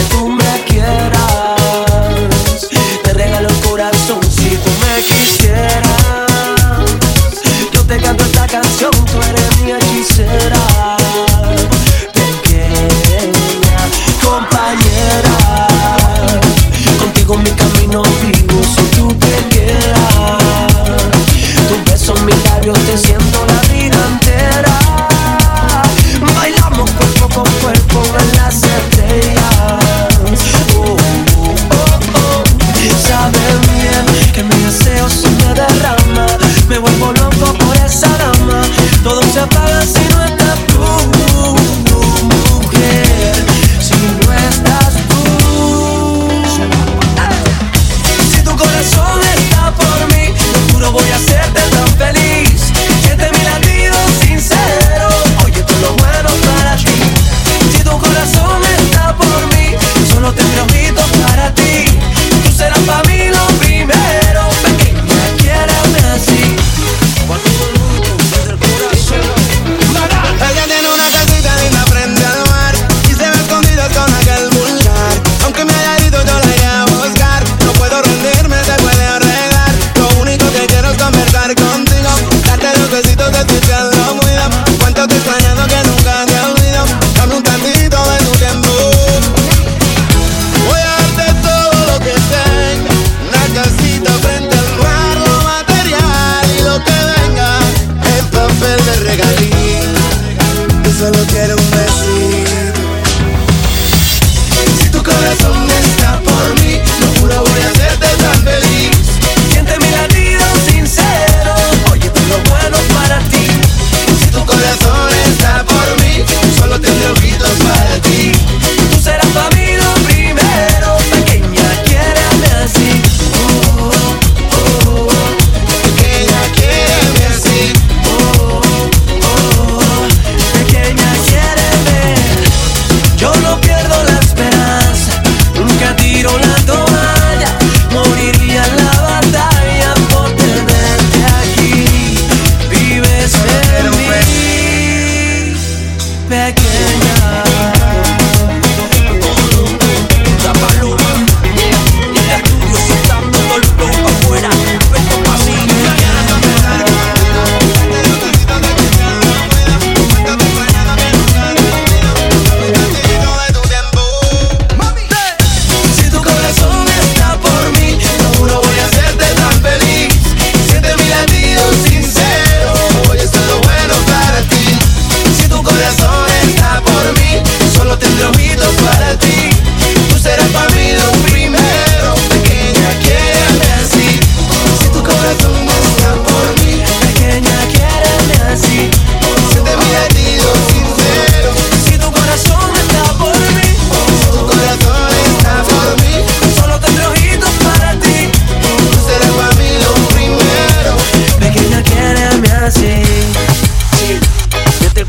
que tú me quieras. Te regalo el corazón si tú me quisieras. Yo te canto esta canción, tú eres mi hechicera. A balançar. Assim,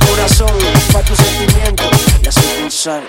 corazón, para tus sentimientos y así pensar.